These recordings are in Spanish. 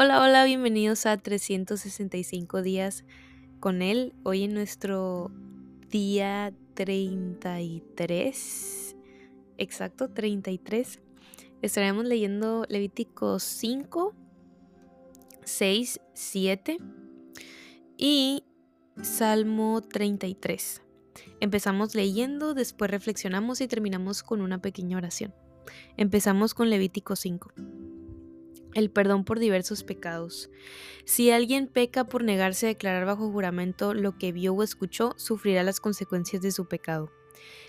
Hola, hola, bienvenidos a 365 días con él. Hoy en nuestro día 33, exacto, 33, estaremos leyendo Levítico 5, 6, 7 y Salmo 33. Empezamos leyendo, después reflexionamos y terminamos con una pequeña oración. Empezamos con Levítico 5 el perdón por diversos pecados. Si alguien peca por negarse a declarar bajo juramento lo que vio o escuchó, sufrirá las consecuencias de su pecado.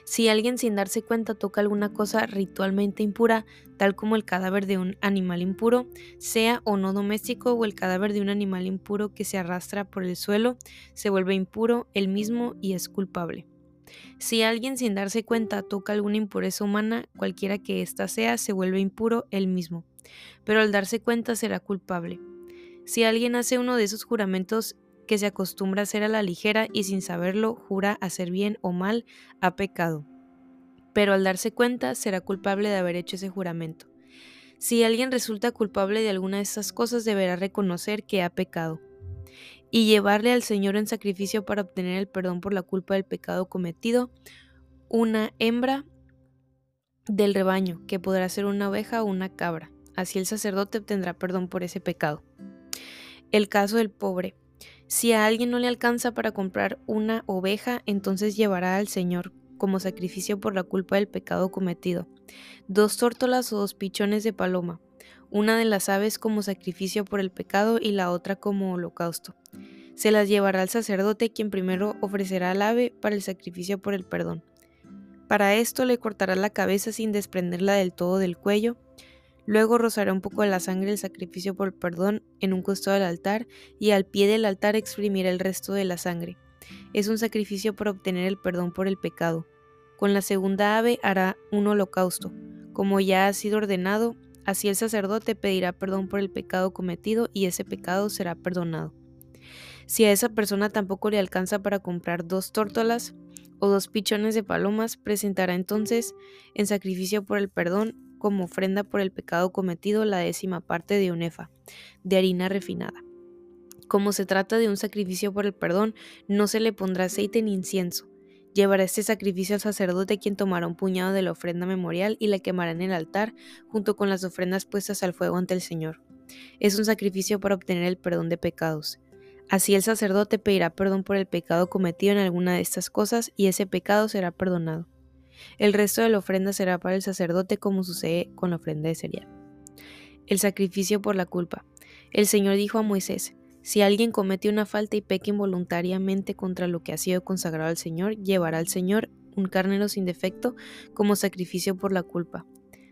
Si alguien sin darse cuenta toca alguna cosa ritualmente impura, tal como el cadáver de un animal impuro, sea o no doméstico, o el cadáver de un animal impuro que se arrastra por el suelo, se vuelve impuro él mismo y es culpable. Si alguien sin darse cuenta toca alguna impureza humana, cualquiera que ésta sea, se vuelve impuro él mismo pero al darse cuenta será culpable. Si alguien hace uno de esos juramentos que se acostumbra a hacer a la ligera y sin saberlo jura hacer bien o mal, ha pecado. Pero al darse cuenta será culpable de haber hecho ese juramento. Si alguien resulta culpable de alguna de esas cosas deberá reconocer que ha pecado y llevarle al Señor en sacrificio para obtener el perdón por la culpa del pecado cometido una hembra del rebaño, que podrá ser una oveja o una cabra así el sacerdote obtendrá perdón por ese pecado. El caso del pobre. Si a alguien no le alcanza para comprar una oveja, entonces llevará al Señor como sacrificio por la culpa del pecado cometido, dos tórtolas o dos pichones de paloma, una de las aves como sacrificio por el pecado y la otra como holocausto. Se las llevará al sacerdote quien primero ofrecerá al ave para el sacrificio por el perdón. Para esto le cortará la cabeza sin desprenderla del todo del cuello, Luego rozará un poco de la sangre del sacrificio por perdón en un costado del altar y al pie del altar exprimirá el resto de la sangre. Es un sacrificio para obtener el perdón por el pecado. Con la segunda ave hará un holocausto. Como ya ha sido ordenado, así el sacerdote pedirá perdón por el pecado cometido y ese pecado será perdonado. Si a esa persona tampoco le alcanza para comprar dos tórtolas o dos pichones de palomas, presentará entonces en sacrificio por el perdón como ofrenda por el pecado cometido la décima parte de un efa de harina refinada. Como se trata de un sacrificio por el perdón, no se le pondrá aceite ni incienso. Llevará este sacrificio al sacerdote quien tomará un puñado de la ofrenda memorial y la quemará en el altar junto con las ofrendas puestas al fuego ante el Señor. Es un sacrificio para obtener el perdón de pecados. Así el sacerdote pedirá perdón por el pecado cometido en alguna de estas cosas y ese pecado será perdonado. El resto de la ofrenda será para el sacerdote como sucede con la ofrenda de cereal. El sacrificio por la culpa. El Señor dijo a Moisés, si alguien comete una falta y peca involuntariamente contra lo que ha sido consagrado al Señor, llevará al Señor un carnero sin defecto como sacrificio por la culpa.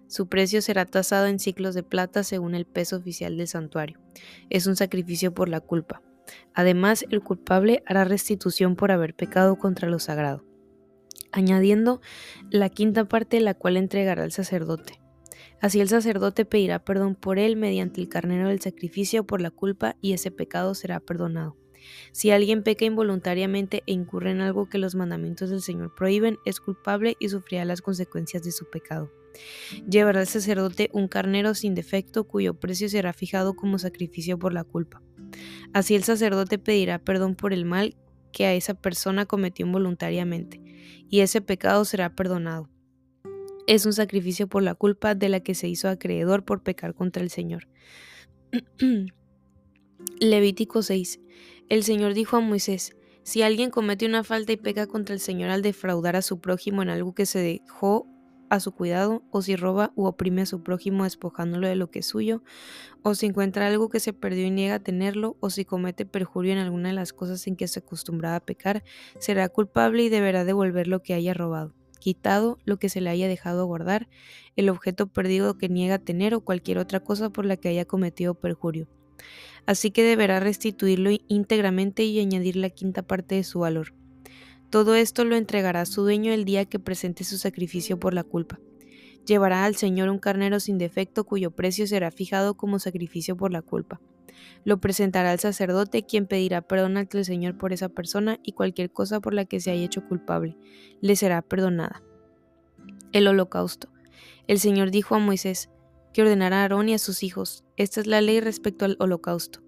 Su precio será tasado en ciclos de plata según el peso oficial del santuario. Es un sacrificio por la culpa. Además, el culpable hará restitución por haber pecado contra lo sagrado añadiendo la quinta parte la cual entregará al sacerdote. Así el sacerdote pedirá perdón por él mediante el carnero del sacrificio por la culpa y ese pecado será perdonado. Si alguien peca involuntariamente e incurre en algo que los mandamientos del Señor prohíben, es culpable y sufrirá las consecuencias de su pecado. Llevará al sacerdote un carnero sin defecto cuyo precio será fijado como sacrificio por la culpa. Así el sacerdote pedirá perdón por el mal que a esa persona cometió involuntariamente, y ese pecado será perdonado. Es un sacrificio por la culpa de la que se hizo acreedor por pecar contra el Señor. Levítico 6. El Señor dijo a Moisés, si alguien comete una falta y peca contra el Señor al defraudar a su prójimo en algo que se dejó a su cuidado, o si roba u oprime a su prójimo despojándolo de lo que es suyo, o si encuentra algo que se perdió y niega tenerlo, o si comete perjurio en alguna de las cosas en que se acostumbraba a pecar, será culpable y deberá devolver lo que haya robado, quitado lo que se le haya dejado guardar, el objeto perdido que niega tener o cualquier otra cosa por la que haya cometido perjurio. Así que deberá restituirlo íntegramente y añadir la quinta parte de su valor. Todo esto lo entregará a su dueño el día que presente su sacrificio por la culpa. Llevará al Señor un carnero sin defecto cuyo precio será fijado como sacrificio por la culpa. Lo presentará al sacerdote quien pedirá perdón ante el Señor por esa persona y cualquier cosa por la que se haya hecho culpable. Le será perdonada. El holocausto. El Señor dijo a Moisés, que ordenará a Aarón y a sus hijos. Esta es la ley respecto al holocausto.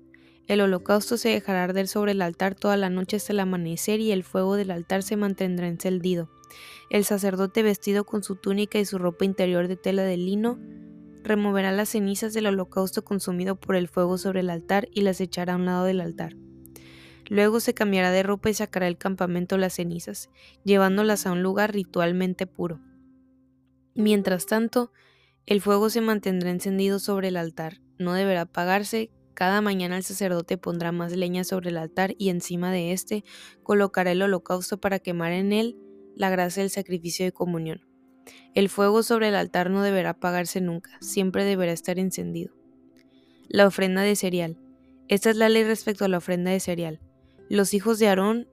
El holocausto se dejará arder sobre el altar toda la noche hasta el amanecer y el fuego del altar se mantendrá encendido. El sacerdote vestido con su túnica y su ropa interior de tela de lino removerá las cenizas del holocausto consumido por el fuego sobre el altar y las echará a un lado del altar. Luego se cambiará de ropa y sacará del campamento las cenizas, llevándolas a un lugar ritualmente puro. Mientras tanto, el fuego se mantendrá encendido sobre el altar, no deberá apagarse. Cada mañana el sacerdote pondrá más leña sobre el altar y encima de éste colocará el holocausto para quemar en él la grasa del sacrificio de comunión. El fuego sobre el altar no deberá apagarse nunca, siempre deberá estar encendido. La ofrenda de cereal. Esta es la ley respecto a la ofrenda de cereal. Los hijos de Aarón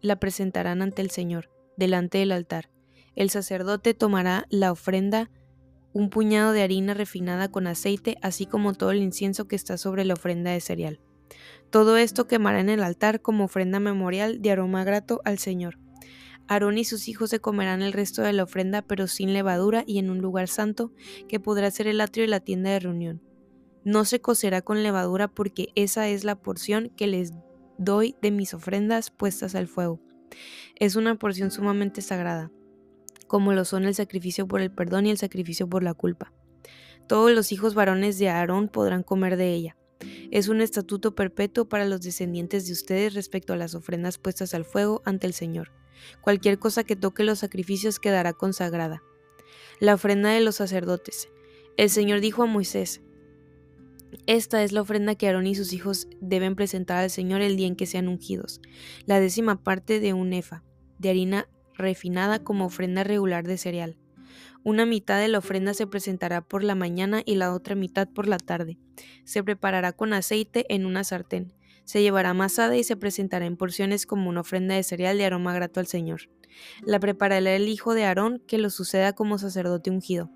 la presentarán ante el Señor, delante del altar. El sacerdote tomará la ofrenda, un puñado de harina refinada con aceite, así como todo el incienso que está sobre la ofrenda de cereal. Todo esto quemará en el altar como ofrenda memorial de aroma grato al Señor. Aarón y sus hijos se comerán el resto de la ofrenda, pero sin levadura y en un lugar santo, que podrá ser el atrio de la tienda de reunión. No se cocerá con levadura porque esa es la porción que les doy de mis ofrendas puestas al fuego. Es una porción sumamente sagrada, como lo son el sacrificio por el perdón y el sacrificio por la culpa. Todos los hijos varones de Aarón podrán comer de ella. Es un estatuto perpetuo para los descendientes de ustedes respecto a las ofrendas puestas al fuego ante el Señor. Cualquier cosa que toque los sacrificios quedará consagrada. La ofrenda de los sacerdotes. El Señor dijo a Moisés, esta es la ofrenda que Aarón y sus hijos deben presentar al Señor el día en que sean ungidos, la décima parte de un efa, de harina refinada como ofrenda regular de cereal. Una mitad de la ofrenda se presentará por la mañana y la otra mitad por la tarde. Se preparará con aceite en una sartén. Se llevará amasada y se presentará en porciones como una ofrenda de cereal de aroma grato al Señor. La preparará el hijo de Aarón que lo suceda como sacerdote ungido.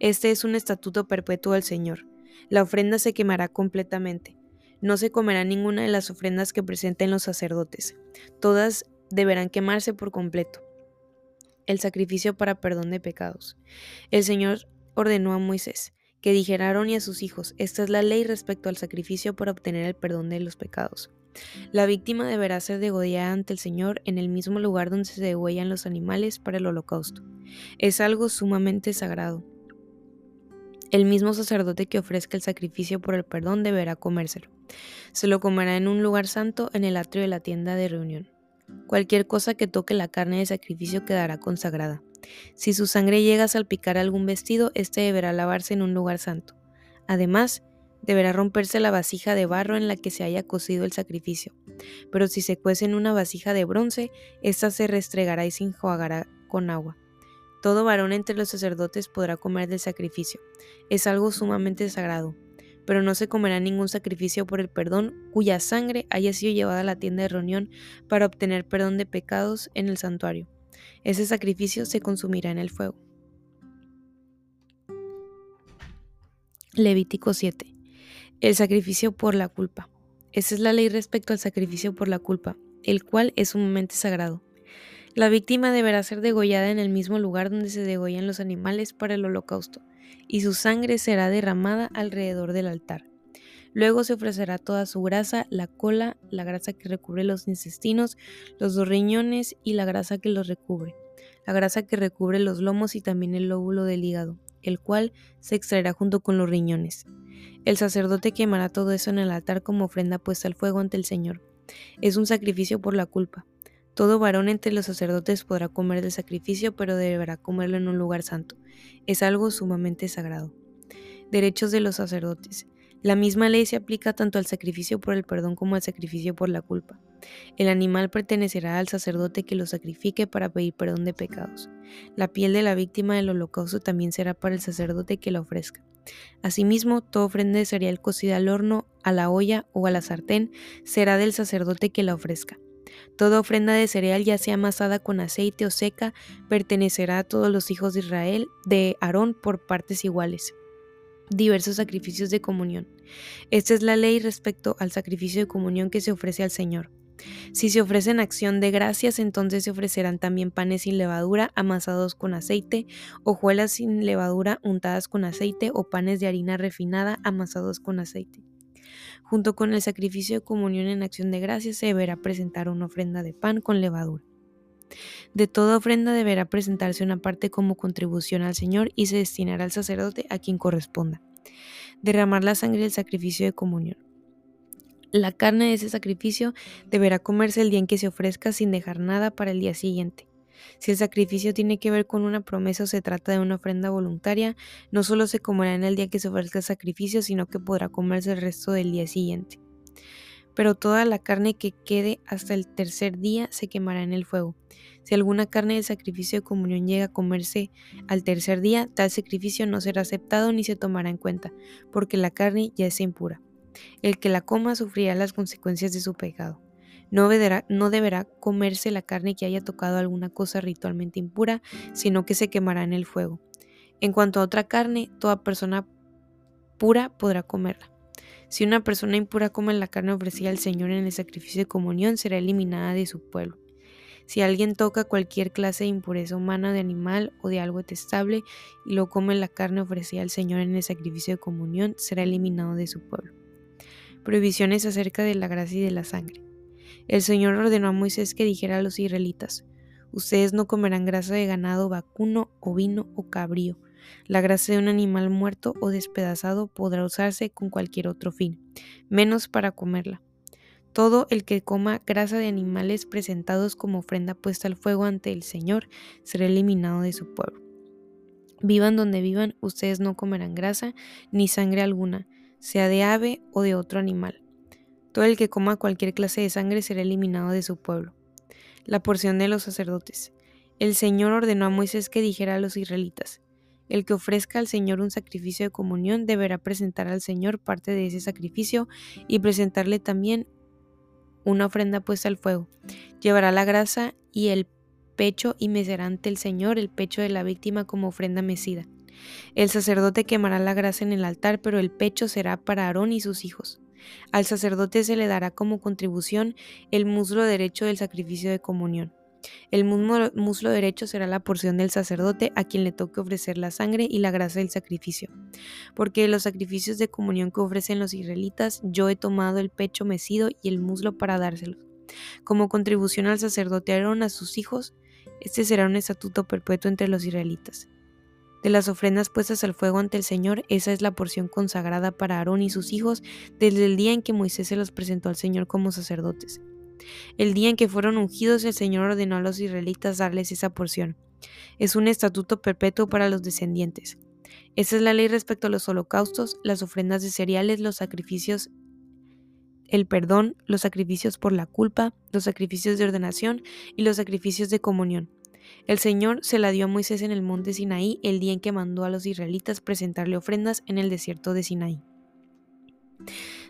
Este es un estatuto perpetuo del Señor. La ofrenda se quemará completamente. No se comerá ninguna de las ofrendas que presenten los sacerdotes. Todas deberán quemarse por completo. El sacrificio para perdón de pecados. El Señor ordenó a Moisés que dijera a Aarón y a sus hijos, esta es la ley respecto al sacrificio para obtener el perdón de los pecados. La víctima deberá ser degollada ante el Señor en el mismo lugar donde se degüellan los animales para el holocausto. Es algo sumamente sagrado. El mismo sacerdote que ofrezca el sacrificio por el perdón deberá comérselo. Se lo comerá en un lugar santo en el atrio de la tienda de reunión. Cualquier cosa que toque la carne de sacrificio quedará consagrada. Si su sangre llega a salpicar algún vestido, éste deberá lavarse en un lugar santo. Además, deberá romperse la vasija de barro en la que se haya cocido el sacrificio. Pero si se cuece en una vasija de bronce, ésta se restregará y se enjuagará con agua. Todo varón entre los sacerdotes podrá comer del sacrificio. Es algo sumamente sagrado. Pero no se comerá ningún sacrificio por el perdón cuya sangre haya sido llevada a la tienda de reunión para obtener perdón de pecados en el santuario. Ese sacrificio se consumirá en el fuego. Levítico 7. El sacrificio por la culpa. Esa es la ley respecto al sacrificio por la culpa, el cual es sumamente sagrado. La víctima deberá ser degollada en el mismo lugar donde se degollan los animales para el holocausto, y su sangre será derramada alrededor del altar. Luego se ofrecerá toda su grasa, la cola, la grasa que recubre los intestinos, los dos riñones y la grasa que los recubre, la grasa que recubre los lomos y también el lóbulo del hígado, el cual se extraerá junto con los riñones. El sacerdote quemará todo eso en el altar como ofrenda puesta al fuego ante el Señor. Es un sacrificio por la culpa. Todo varón entre los sacerdotes podrá comer del sacrificio, pero deberá comerlo en un lugar santo. Es algo sumamente sagrado. Derechos de los sacerdotes. La misma ley se aplica tanto al sacrificio por el perdón como al sacrificio por la culpa. El animal pertenecerá al sacerdote que lo sacrifique para pedir perdón de pecados. La piel de la víctima del holocausto también será para el sacerdote que la ofrezca. Asimismo, toda ofrenda de cereal cocida al horno, a la olla o a la sartén será del sacerdote que la ofrezca. Toda ofrenda de cereal, ya sea amasada con aceite o seca, pertenecerá a todos los hijos de Israel, de Aarón, por partes iguales. Diversos sacrificios de comunión. Esta es la ley respecto al sacrificio de comunión que se ofrece al Señor. Si se ofrecen acción de gracias, entonces se ofrecerán también panes sin levadura amasados con aceite, hojuelas sin levadura untadas con aceite o panes de harina refinada amasados con aceite. Junto con el sacrificio de comunión en acción de gracias se deberá presentar una ofrenda de pan con levadura. De toda ofrenda deberá presentarse una parte como contribución al Señor y se destinará al sacerdote a quien corresponda. Derramar la sangre del sacrificio de comunión. La carne de ese sacrificio deberá comerse el día en que se ofrezca sin dejar nada para el día siguiente. Si el sacrificio tiene que ver con una promesa o se trata de una ofrenda voluntaria, no solo se comerá en el día que se ofrezca el sacrificio, sino que podrá comerse el resto del día siguiente. Pero toda la carne que quede hasta el tercer día se quemará en el fuego. Si alguna carne del sacrificio de comunión llega a comerse al tercer día, tal sacrificio no será aceptado ni se tomará en cuenta, porque la carne ya es impura. El que la coma sufrirá las consecuencias de su pecado. No deberá, comerse la carne que haya tocado alguna cosa ritualmente impura, sino que se quemará en el fuego. En cuanto a otra carne, toda persona pura podrá comerla. Si una persona impura come la carne ofrecida al Señor en el sacrificio de comunión, será eliminada de su pueblo. Si alguien toca cualquier clase de impureza humana de animal o de algo detestable y lo come la carne ofrecida al Señor en el sacrificio de comunión, será eliminado de su pueblo prohibiciones acerca de la gracia y de la sangre. El Señor ordenó a Moisés que dijera a los israelitas, Ustedes no comerán grasa de ganado vacuno, ovino o cabrío. La grasa de un animal muerto o despedazado podrá usarse con cualquier otro fin, menos para comerla. Todo el que coma grasa de animales presentados como ofrenda puesta al fuego ante el Señor será eliminado de su pueblo. Vivan donde vivan, ustedes no comerán grasa ni sangre alguna, sea de ave o de otro animal. Todo el que coma cualquier clase de sangre será eliminado de su pueblo. La porción de los sacerdotes. El Señor ordenó a Moisés que dijera a los israelitas, el que ofrezca al Señor un sacrificio de comunión deberá presentar al Señor parte de ese sacrificio y presentarle también una ofrenda puesta al fuego. Llevará la grasa y el pecho y mecerá ante el Señor el pecho de la víctima como ofrenda mecida. El sacerdote quemará la grasa en el altar, pero el pecho será para Aarón y sus hijos. Al sacerdote se le dará como contribución el muslo derecho del sacrificio de comunión. El muslo, derecho será la porción del sacerdote a quien le toque ofrecer la sangre y la grasa del sacrificio. Porque de los sacrificios de comunión que ofrecen los israelitas, yo he tomado el pecho mecido y el muslo para dárselos. Como contribución al sacerdote Aarón a sus hijos, este será un estatuto perpetuo entre los israelitas. De las ofrendas puestas al fuego ante el Señor, esa es la porción consagrada para Aarón y sus hijos desde el día en que Moisés se los presentó al Señor como sacerdotes. El día en que fueron ungidos, el Señor ordenó a los israelitas darles esa porción. Es un estatuto perpetuo para los descendientes. Esa es la ley respecto a los holocaustos, las ofrendas de cereales, los sacrificios, el perdón, los sacrificios por la culpa, los sacrificios de ordenación y los sacrificios de comunión el Señor se la dio a Moisés en el monte Sinaí el día en que mandó a los israelitas presentarle ofrendas en el desierto de Sinaí.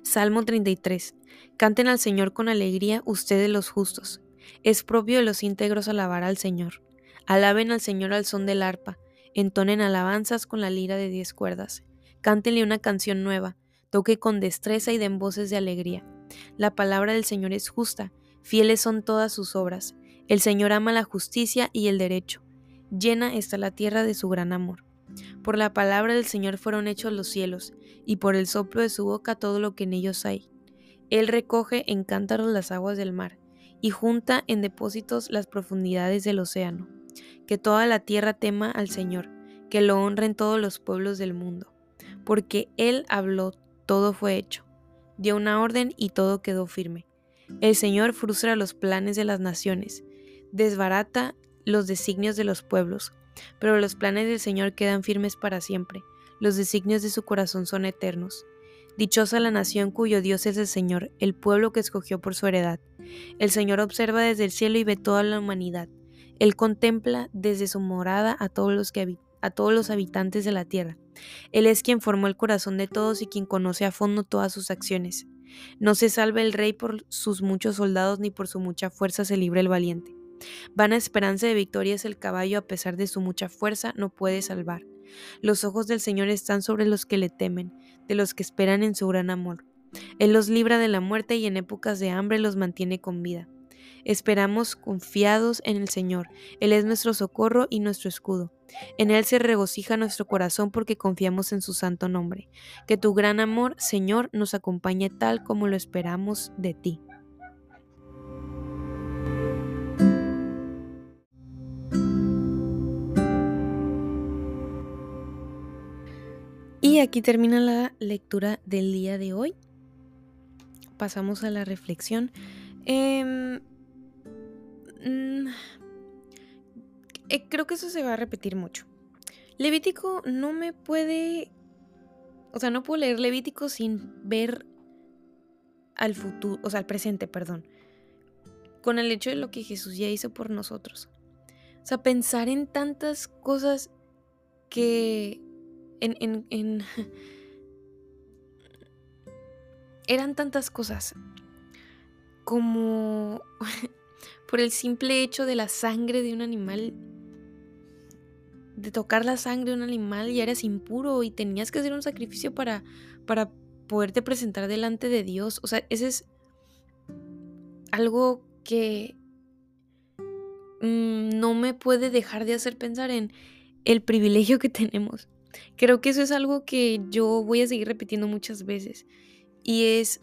Salmo 33. Canten al Señor con alegría ustedes los justos. Es propio de los íntegros alabar al Señor. Alaben al Señor al son del arpa. Entonen alabanzas con la lira de diez cuerdas. Cántenle una canción nueva. Toque con destreza y den voces de alegría. La palabra del Señor es justa. Fieles son todas sus obras. El Señor ama la justicia y el derecho. Llena está la tierra de su gran amor. Por la palabra del Señor fueron hechos los cielos, y por el soplo de su boca todo lo que en ellos hay. Él recoge en cántaros las aguas del mar, y junta en depósitos las profundidades del océano. Que toda la tierra tema al Señor, que lo honren todos los pueblos del mundo. Porque Él habló, todo fue hecho. Dio una orden y todo quedó firme. El Señor frustra los planes de las naciones desbarata los designios de los pueblos, pero los planes del Señor quedan firmes para siempre, los designios de su corazón son eternos. Dichosa la nación cuyo Dios es el Señor, el pueblo que escogió por su heredad. El Señor observa desde el cielo y ve toda la humanidad. Él contempla desde su morada a todos los, que a todos los habitantes de la tierra. Él es quien formó el corazón de todos y quien conoce a fondo todas sus acciones. No se salva el rey por sus muchos soldados ni por su mucha fuerza se libre el valiente. Vana esperanza de victoria es el caballo, a pesar de su mucha fuerza, no puede salvar. Los ojos del Señor están sobre los que le temen, de los que esperan en su gran amor. Él los libra de la muerte y en épocas de hambre los mantiene con vida. Esperamos confiados en el Señor. Él es nuestro socorro y nuestro escudo. En Él se regocija nuestro corazón porque confiamos en su santo nombre. Que tu gran amor, Señor, nos acompañe tal como lo esperamos de ti. Y aquí termina la lectura del día de hoy. Pasamos a la reflexión. Em, mm, eh, creo que eso se va a repetir mucho. Levítico no me puede... O sea, no puedo leer Levítico sin ver al futuro, o sea, al presente, perdón. Con el hecho de lo que Jesús ya hizo por nosotros. O sea, pensar en tantas cosas que en, eran tantas cosas como por el simple hecho de la sangre de un animal, de tocar la sangre de un animal ya eres impuro y tenías que hacer un sacrificio para, para poderte presentar delante de Dios. O sea, ese es algo que mm, no me puede dejar de hacer pensar en el privilegio que tenemos Creo que eso es algo que yo voy a seguir repitiendo muchas veces y es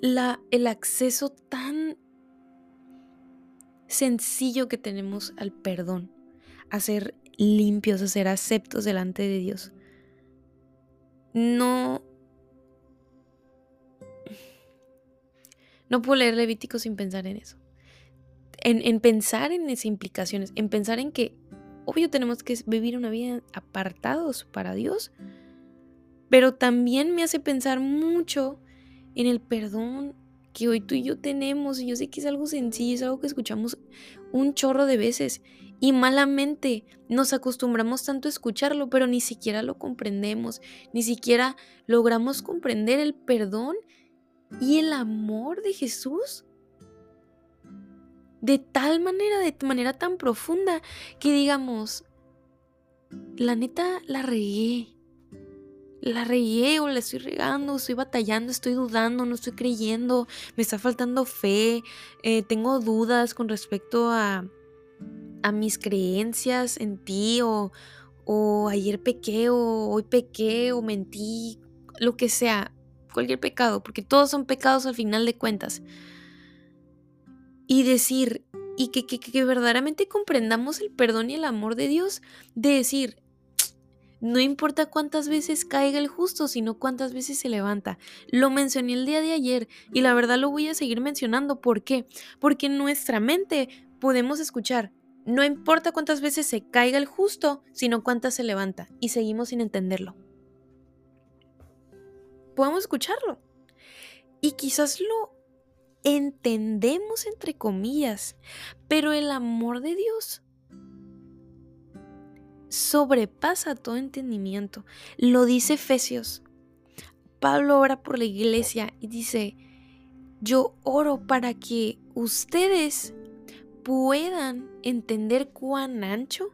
la, el acceso tan sencillo que tenemos al perdón, a ser limpios, a ser aceptos delante de Dios. No... No puedo leer Levítico sin pensar en eso. En, en pensar en esas implicaciones, en pensar en que obvio tenemos que vivir una vida apartados para Dios, pero también me hace pensar mucho en el perdón que hoy tú y yo tenemos, y yo sé que es algo sencillo, es algo que escuchamos un chorro de veces, y malamente nos acostumbramos tanto a escucharlo, pero ni siquiera lo comprendemos, ni siquiera logramos comprender el perdón y el amor de Jesús de tal manera, de manera tan profunda, que digamos, la neta la regué. La regué o la estoy regando, estoy batallando, estoy dudando, no estoy creyendo, me está faltando fe, eh, tengo dudas con respecto a, a mis creencias en ti o, o ayer pequé o hoy pequé o mentí, lo que sea, cualquier pecado, porque todos son pecados al final de cuentas y decir, y que, que, verdaderamente comprendamos el perdón y el amor de Dios, de decir, no importa cuántas veces caiga el justo, sino cuántas veces se levanta. Lo mencioné el día de ayer y la verdad lo voy a seguir mencionando. ¿Por qué? Porque en nuestra mente podemos escuchar, no importa cuántas veces se caiga el justo, sino cuántas se levanta. Y seguimos sin entenderlo. Podemos escucharlo. Y quizás lo entendemos entre comillas, pero el amor de Dios sobrepasa todo entendimiento. Lo dice Efesios. Pablo ora por la iglesia y dice, yo oro para que ustedes puedan entender cuán ancho,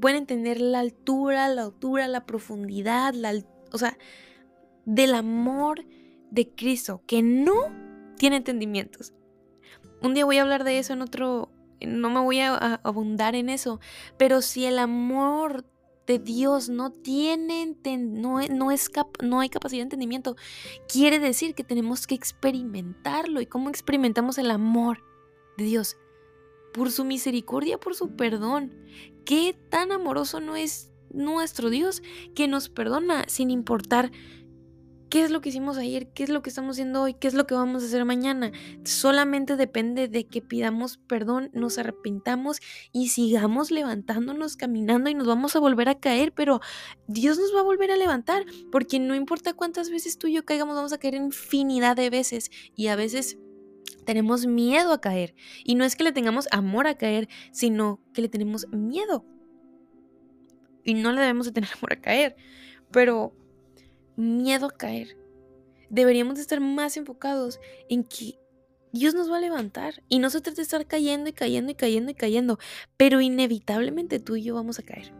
puedan entender la altura, la altura, la profundidad, la, o sea, del amor de Cristo, que no tiene entendimientos. Un día voy a hablar de eso en otro, no me voy a, abundar en eso, pero si el amor de Dios no tiene, no, no, es no hay capacidad de entendimiento, quiere decir que tenemos que experimentarlo. ¿Y cómo experimentamos el amor de Dios? Por su misericordia, por su perdón. ¿Qué tan amoroso no es nuestro Dios que nos perdona sin importar qué es lo que hicimos ayer, qué es lo que estamos haciendo hoy, qué es lo que vamos a hacer mañana. Solamente depende de que pidamos perdón, nos arrepintamos y sigamos levantándonos, caminando y nos vamos a volver a caer, pero Dios nos va a volver a levantar, porque no importa cuántas veces tú y yo caigamos, vamos a caer infinidad de veces y a veces tenemos miedo a caer. Y no es que le tengamos amor a caer, sino que le tenemos miedo. Y no le debemos de tener amor a caer. Pero miedo a caer. Deberíamos de estar más enfocados en que Dios nos va a levantar y no se trata de estar cayendo y cayendo y cayendo y cayendo, pero inevitablemente tú y yo vamos a caer.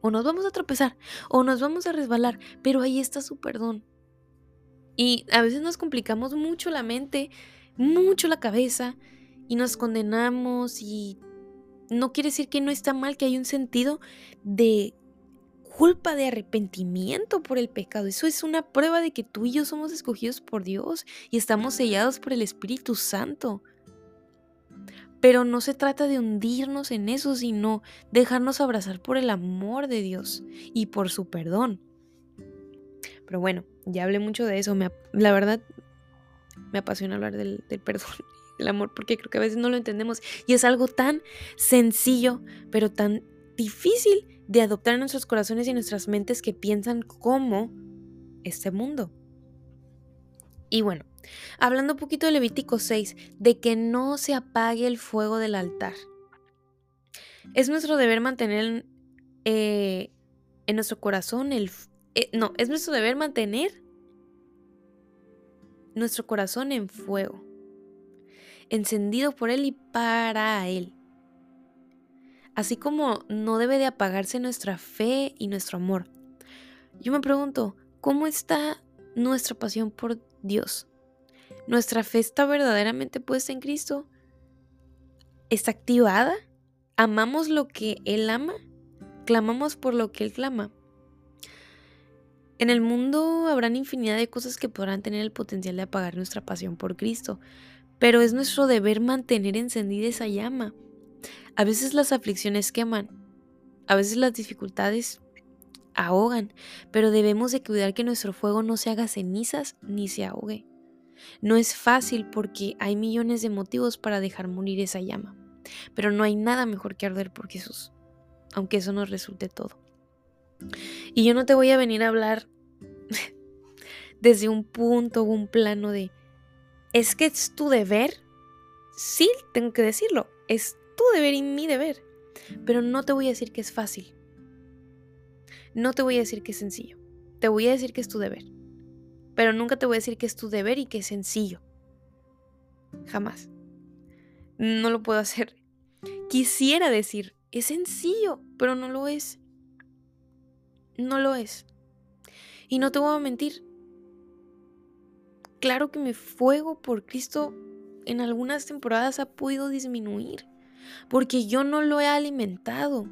O nos vamos a tropezar o nos vamos a resbalar, pero ahí está su perdón. Y a veces nos complicamos mucho la mente, mucho la cabeza y nos condenamos y no quiere decir que no está mal, que hay un sentido de culpa, de arrepentimiento por el pecado. Eso es una prueba de que tú y yo somos escogidos por Dios y estamos sellados por el Espíritu Santo. Pero no se trata de hundirnos en eso, sino dejarnos abrazar por el amor de Dios y por su perdón. Pero bueno, ya hablé mucho de eso. la verdad, me apasiona hablar del, del perdón, del amor, porque creo que a veces no lo entendemos. Y es algo tan sencillo, pero tan difícil de adoptar nuestros corazones y nuestras mentes que piensan como este mundo. Y bueno, hablando un poquito de Levítico 6, de que no se apague el fuego del altar. Es nuestro deber mantener eh, en nuestro corazón el... Eh, no, es nuestro deber mantener nuestro corazón en fuego, encendido por Él y para Él así como no debe de apagarse nuestra fe y nuestro amor. Yo me pregunto, ¿cómo está nuestra pasión por Dios? ¿Nuestra fe está verdaderamente puesta en Cristo? ¿Está activada? ¿Amamos lo que Él ama? ¿Clamamos por lo que Él clama? En el mundo habrán infinidad de cosas que podrán tener el potencial de apagar nuestra pasión por Cristo, pero es nuestro deber mantener encendida esa llama a veces las aflicciones queman, a veces las dificultades ahogan, pero debemos de cuidar que nuestro fuego no se haga cenizas ni se ahogue. No es fácil porque hay millones de motivos para dejar morir esa llama, pero no hay nada mejor que arder por Jesús, aunque eso nos resulte todo. Y yo no te voy a venir a hablar desde un punto o un plano de, es que es tu deber. Sí, tengo que decirlo, es tu deber y mi deber. Pero no te voy a decir que es fácil. No te voy a decir que es sencillo. Te voy a decir que es tu deber. Pero nunca te voy a decir que es tu deber y que es sencillo. Jamás. No lo puedo hacer. Quisiera decir, es sencillo, pero no lo es. No lo es. Y no te voy a mentir. Claro que mi fuego por Cristo en algunas temporadas ha podido disminuir porque yo no lo he alimentado.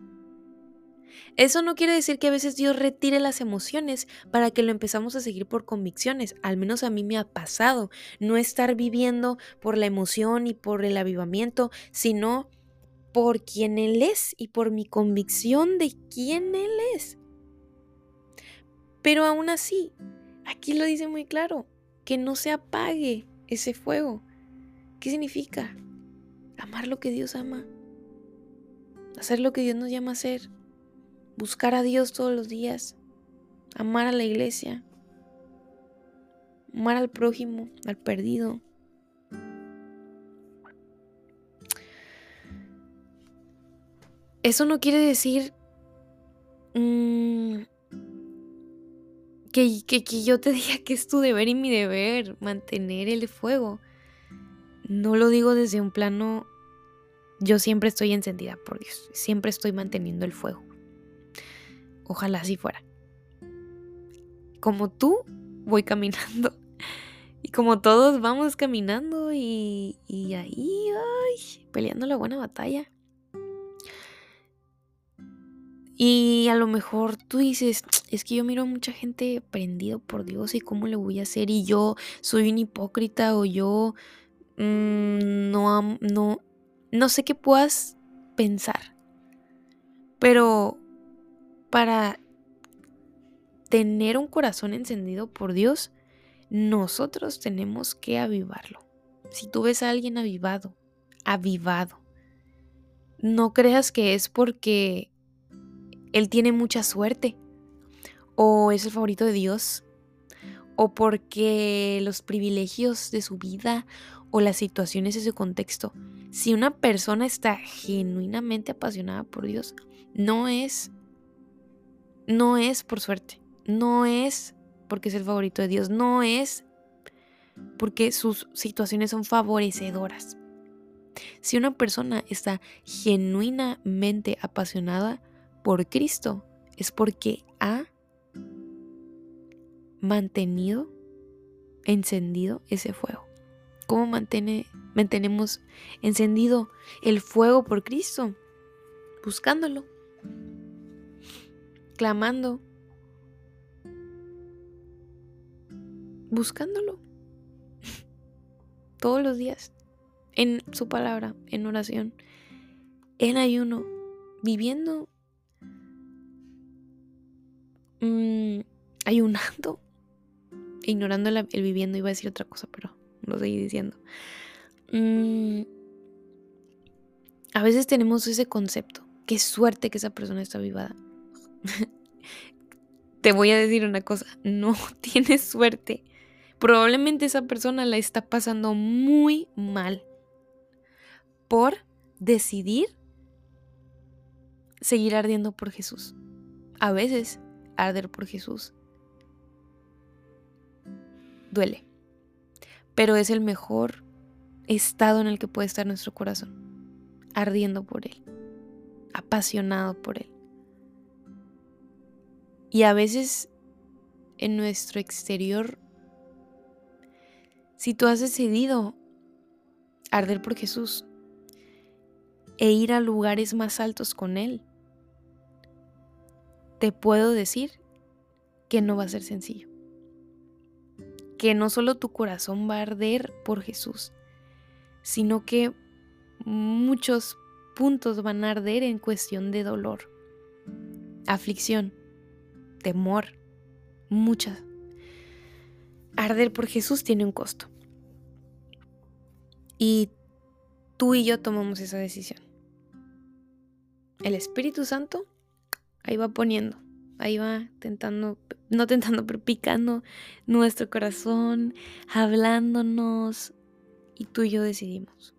Eso no quiere decir que a veces Dios retire las emociones para que lo empezamos a seguir por convicciones. Al menos a mí me ha pasado. No estar viviendo por la emoción y por el avivamiento, sino por quien Él es y por mi convicción de quién Él es. Pero aún así, aquí lo dice muy claro, que no se apague ese fuego. ¿Qué significa? Amar lo que Dios ama, hacer lo que Dios nos llama a hacer, buscar a Dios todos los días, amar a la iglesia, amar al prójimo, al perdido. Eso no quiere decir mm, que, que yo te diga que es tu deber y mi deber mantener el fuego. No lo digo desde un plano yo siempre estoy encendida por Dios, siempre estoy manteniendo el fuego. Ojalá así fuera. Como tú, voy caminando. Y como todos vamos caminando y, y ahí, ay, peleando la buena batalla. Y a lo mejor tú dices, es que yo miro a mucha gente prendido por Dios y cómo le voy a hacer y yo soy un hipócrita o yo mm, no, no, no sé qué puedas pensar, pero para tener un corazón encendido por Dios, nosotros tenemos que avivarlo. Si tú ves a alguien avivado, avivado, no creas que es porque él tiene mucha suerte o es el favorito de Dios o porque los privilegios de su vida o las situaciones de su contexto si una persona está genuinamente apasionada por Dios, no es, no es por suerte, no es porque es el favorito de Dios, no es porque sus situaciones son favorecedoras. Si una persona está genuinamente apasionada por Cristo, es porque ha mantenido encendido ese fuego? ¿Cómo mantenemos encendido el fuego por Cristo? Buscándolo, clamando, buscándolo todos los días en su palabra, en oración, en ayuno, viviendo, mm, ayunando, ignorando el, viviendo, iba a decir otra cosa, pero lo seguí diciendo. Mm, a veces tenemos ese concepto, qué suerte que esa persona está vivada. Te voy a decir una cosa, no tienes suerte. Probablemente esa persona la está pasando muy mal por decidir seguir ardiendo por Jesús. A veces arder por Jesús duele, pero es el mejor estado en el que puede estar nuestro corazón, ardiendo por Él, apasionado por Él. Y a veces en nuestro exterior, si tú has decidido arder por Jesús e ir a lugares más altos con Él, te puedo decir que no va a ser sencillo. Que no solo tu corazón va a arder por Jesús, sino que muchos puntos van a arder en cuestión de dolor, aflicción, temor, muchas. Arder por Jesús tiene un costo. Y tú y yo tomamos esa decisión. El Espíritu Santo ahí va poniendo, ahí va tentando, no tentando, pero picando nuestro corazón, hablándonos y tú y yo decidimos.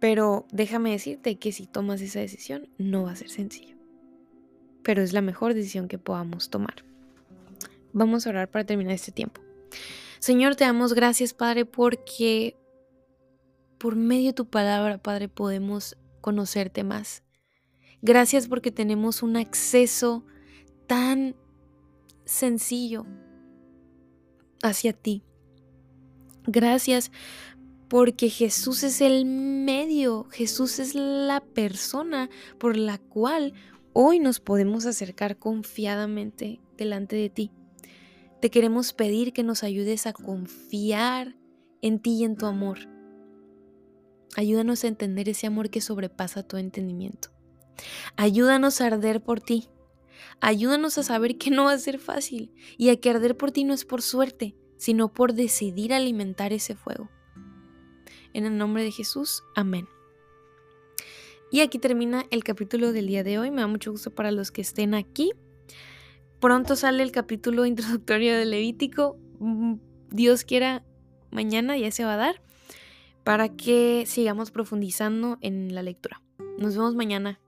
Pero déjame decirte que si tomas esa decisión no va a ser sencillo. Pero es la mejor decisión que podamos tomar. Vamos a orar para terminar este tiempo. Señor, te damos gracias, Padre, porque por medio de tu palabra, Padre, podemos conocerte más. Gracias porque tenemos un acceso tan sencillo hacia ti. Gracias porque Jesús es el medio, Jesús es la persona por la cual hoy nos podemos acercar confiadamente delante de ti. Te queremos pedir que nos ayudes a confiar en ti y en tu amor. Ayúdanos a entender ese amor que sobrepasa tu entendimiento. Ayúdanos a arder por ti. Ayúdanos a saber que no va a ser fácil y a que arder por ti no es por suerte, sino por decidir alimentar ese fuego. En el nombre de Jesús, amén. Y aquí termina el capítulo del día de hoy. Me da mucho gusto para los que estén aquí. Pronto sale el capítulo introductorio de Levítico. Mm, Dios quiera, mañana ya se va a dar para que sigamos profundizando en la lectura. Nos vemos mañana.